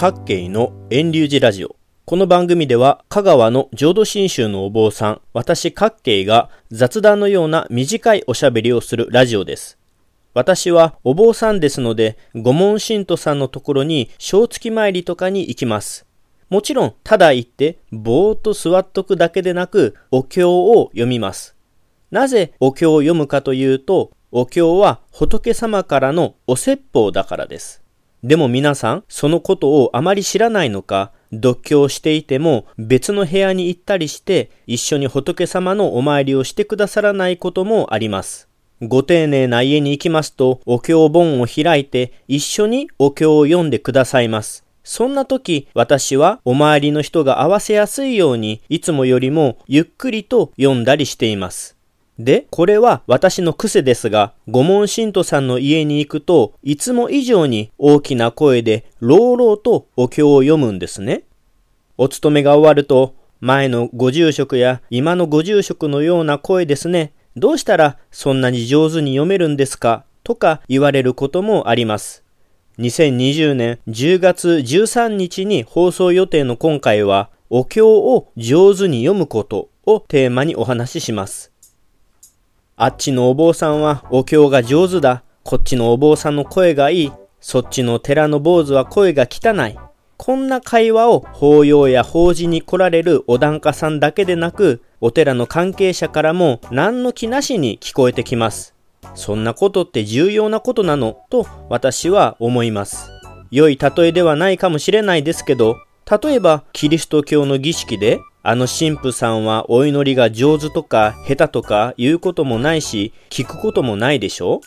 各慶の遠流寺ラジオ。この番組では香川の浄土真宗のお坊さん、私各慶が雑談のような短いおしゃべりをするラジオです。私はお坊さんですので、御門信徒さんのところに正月参りとかに行きます。もちろん、ただ行ってぼーっと座っとくだけでなく、お経を読みます。なぜお経を読むかというと、お経は仏様からのお説法だからです。でも皆さん、そのことをあまり知らないのか、読経していても別の部屋に行ったりして一緒に仏様のお参りをしてくださらないこともあります。ご丁寧な家に行きますとお経本を開いて一緒にお経を読んでくださいます。そんな時、私はお周りの人が合わせやすいように、いつもよりもゆっくりと読んだりしています。で、これは私の癖ですが、御門信徒さんの家に行くといつも以上に大きな声で朗々とお経を読むんですね。お勤めが終わると、前のご住職や今のご住職のような声ですね。どうしたらそんなに上手に読めるんですか？とか言われることもあります。2020年10月13日に放送予定の今回は、お経を上手に読むことをテーマにお話しします。あっちのお坊さんはお経が上手だ。こっちのお坊さんの声がいい。そっちの寺の坊主は声が汚い。こんな会話を法要や法事に来られるお檀家さんだけでなく、お寺の関係者からも何の気なしに聞こえてきます。そんなことって重要なことなの？と私は思います。良い例えではないかもしれないですけど、例えばキリスト教の儀式であの神父さんはお祈りが上手とか下手とか言うこともないし、聞くこともないでしょ？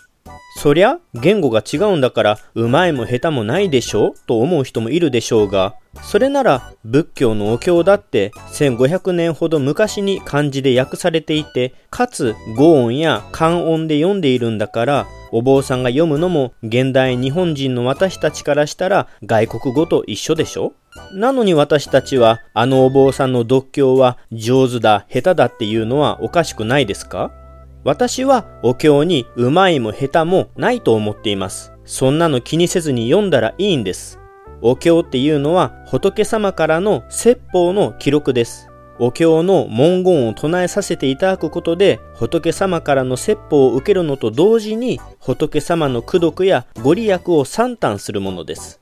そりゃ、言語が違うんだから、うまいも下手もないでしょ？と思う人もいるでしょうが、それなら仏教のお経だって1500年ほど昔に漢字で訳されていて、かつ語音や漢音で読んでいるんだから、お坊さんが読むのも現代日本人の私たちからしたら外国語と一緒でしょ？なのに私たちはあのお坊さんの読経は上手だ、下手だっていうのはおかしくないですか？私はお経にうまいも下手もないと思っています。そんなの気にせずに読んだらいいんです。お経っていうのは仏様からの説法の記録です。お経の文言を唱えさせていただくことで仏様からの説法を受けるのと同時に仏様の功徳やご利益を算旦するものです。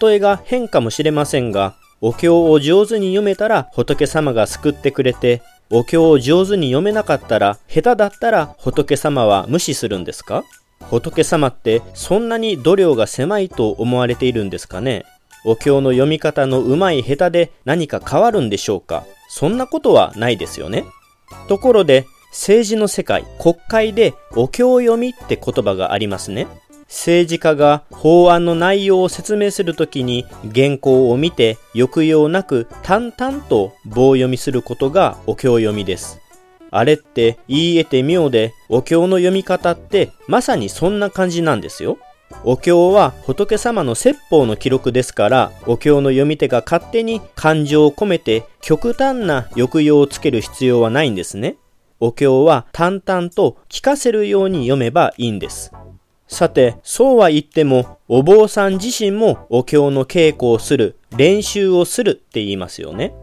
例えが変かもしれませんが、お経を上手に読めたら仏様が救ってくれて、お経を上手に読めなかったら、下手だったら仏様は無視するんですか？仏様ってそんなに度量が狭いと思われているんですかね？お経の読み方の上手い下手で何か変わるんでしょうか？そんなことはないですよね。ところで、政治の世界、国会でお経読みって言葉がありますね。政治家が法案の内容を説明するときに原稿を見て抑揚なく淡々と棒読みすることがお経読みです。あれって言い得て妙でお経の読み方ってまさにそんな感じなんですよ。お経は仏様の説法の記録ですから、お経の読み手が勝手に感情を込めて極端な抑揚をつける必要はないんですね。お経は淡々と聞かせるように読めばいいんです。さて、そうは言っても、お坊さん自身もお経の稽古をする、練習をするって言いますよね。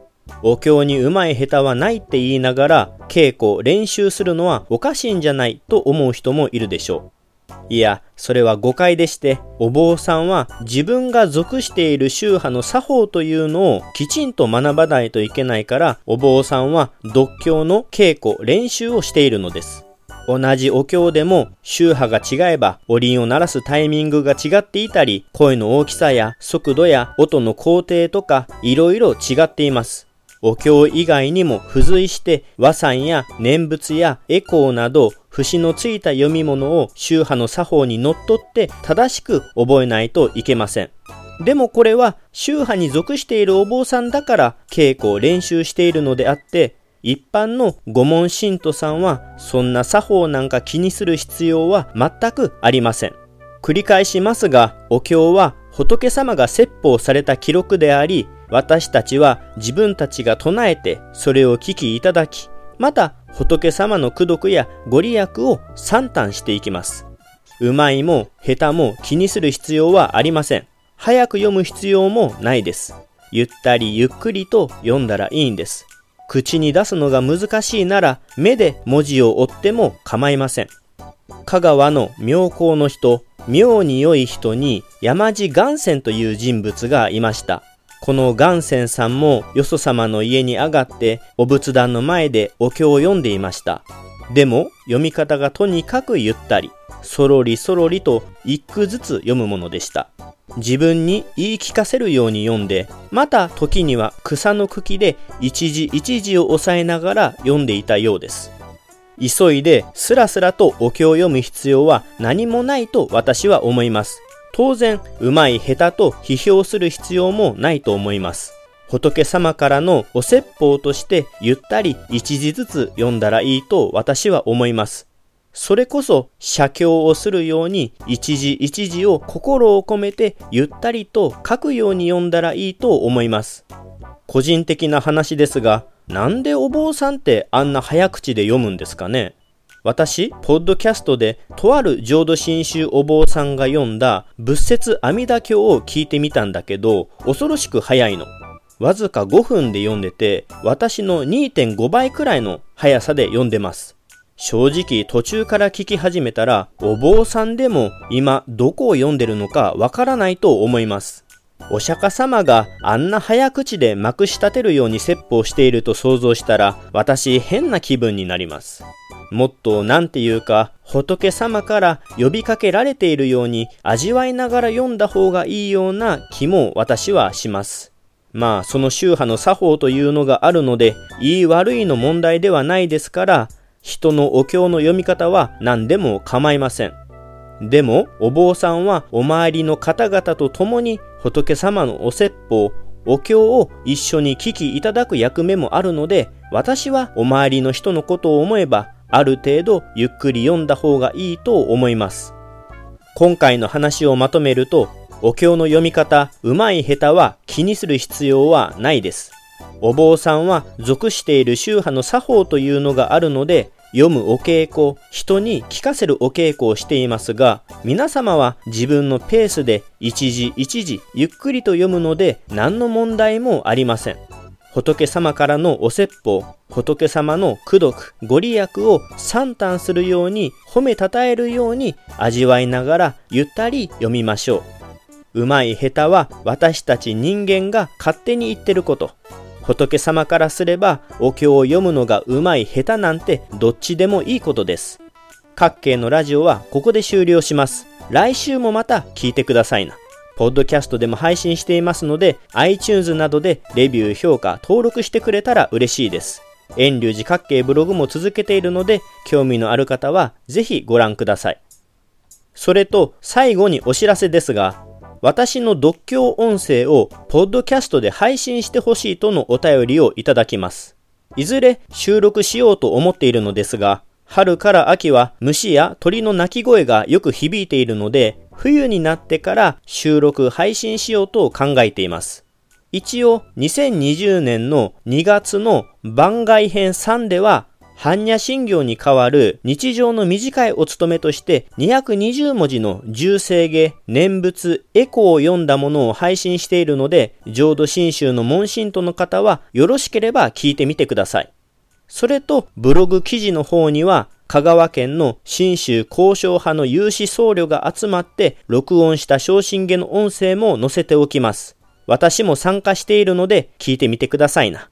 お経にうまい下手はないって言いながら、稽古、練習するのはおかしいんじゃないと思う人もいるでしょう。いや、それは誤解でして、お坊さんは自分が属している宗派の作法というのをきちんと学ばないといけないから、お坊さんは独経の稽古、練習をしているのです。同じお経でも宗派が違えばお鈴を鳴らすタイミングが違っていたり声の大きさや速度や音の工程とかいろいろ違っています。お経以外にも付随して和算や念仏やエコーなど節のついた読み物を宗派の作法にのっとって正しく覚えないといけません。でもこれは宗派に属しているお坊さんだから稽古を練習しているのであって一般の御門信徒さんはそんな作法なんか気にする必要は全くありません。繰り返しますが、お経は仏様が説法された記録であり、私たちは自分たちが唱えてそれを聞きいただき、また仏様の功徳やご利益を算旦していきます。うまいも下手も気にする必要はありません。早く読む必要もないです。ゆったりゆっくりと読んだらいいんです。口に出すのが難しいなら目で文字を追っても構いません。香川の妙高の人、妙に良い人に山地元泉という人物がいました。この元泉さんもよそ様の家に上がってお仏壇の前でお経を読んでいました。でも読み方がとにかくゆったり、そろりそろりと一句ずつ読むものでした。自分に言い聞かせるように読んで、また時には草の茎で一字一字を押さえながら読んでいたようです。急いでスラスラとお経を読む必要は何もないと私は思います。当然、うまい下手と批評する必要もないと思います。仏様からのお説法としてゆったり一字ずつ読んだらいいと私は思います。それこそ写経をするように一字一字を心を込めてゆったりと書くように読んだらいいと思います。個人的な話ですが、なんでお坊さんってあんな早口で読むんですかね？私、ポッドキャストでとある浄土真宗お坊さんが読んだ仏説阿弥陀経を聞いてみたんだけど、恐ろしく早いの。わずか5分で読んでて、私の2.5倍くらいの速さで読んでます。正直途中から聞き始めたら、お坊さんでも今どこを読んでるのかわからないと思います。お釈迦様があんな早口でまくし立てるように説法していると想像したら、私変な気分になります。もっと何て言うか、仏様から呼びかけられているように味わいながら読んだ方がいいような気も私はします。まあ、その宗派の作法というのがあるので、言い悪いの問題ではないですから、人のお経の読み方は何でも構いません。でも、お坊さんはお周りの方々と共に仏様のお説法、お経を一緒に聞きいただく役目もあるので、私はお周りの人のことを思えば、ある程度ゆっくり読んだ方がいいと思います。今回の話をまとめると、お経の読み方、うまい下手は気にする必要はないです。お坊さんは属している宗派の作法というのがあるので、読むお稽古、人に聞かせるお稽古をしていますが、皆様は自分のペースで一時一時ゆっくりと読むので何の問題もありません。仏様からのお説法、仏様の功徳、ご利益を賛嘆するように、褒めたたえるように味わいながらゆったり読みましょう。うまい下手は私たち人間が勝手に言ってること。仏様からすればお経を読むのがうまい下手なんてどっちでもいいことです。各系のラジオはここで終了します。来週もまた聞いてくださいな。ポッドキャストでも配信していますので、iTunes などでレビュー、評価、登録してくれたら嬉しいです。遠隆寺各系ブログも続けているので、興味のある方はぜひご覧ください。それと、最後にお知らせですが、私の独協音声をポッドキャストで配信してほしいとのお便りをいただきます。いずれ収録しようと思っているのですが、春から秋は虫や鳥の鳴き声がよく響いているので、冬になってから収録配信しようと考えています。一応2020年の2月の番外編3では般若心経に代わる日常の短いお勤めとして220文字の重生下、念仏、エコを読んだものを配信しているので、浄土真宗の門信徒の方はよろしければ聞いてみてください。それと、ブログ記事の方には、香川県の新州交渉派の有志僧侶が集まって録音した昇進下の音声も載せておきます。私も参加しているので聞いてみてくださいな。